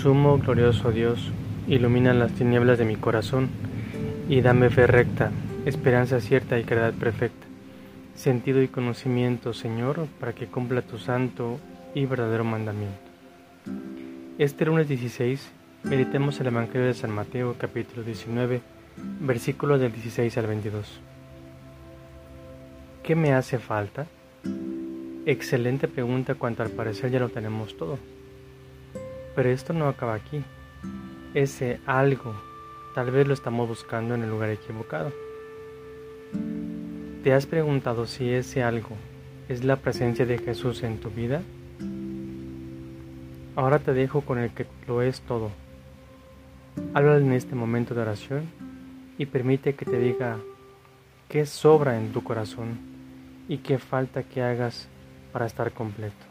Sumo glorioso Dios, ilumina las tinieblas de mi corazón y dame fe recta, esperanza cierta y caridad perfecta, sentido y conocimiento, Señor, para que cumpla tu santo y verdadero mandamiento. Este lunes 16 meditemos el Evangelio de San Mateo capítulo 19, versículos del 16 al 22. ¿Qué me hace falta? Excelente pregunta cuanto al parecer ya lo tenemos todo. Pero esto no acaba aquí. Ese algo tal vez lo estamos buscando en el lugar equivocado. ¿Te has preguntado si ese algo es la presencia de Jesús en tu vida? Ahora te dejo con el que lo es todo. Habla en este momento de oración y permite que te diga qué sobra en tu corazón y qué falta que hagas para estar completo.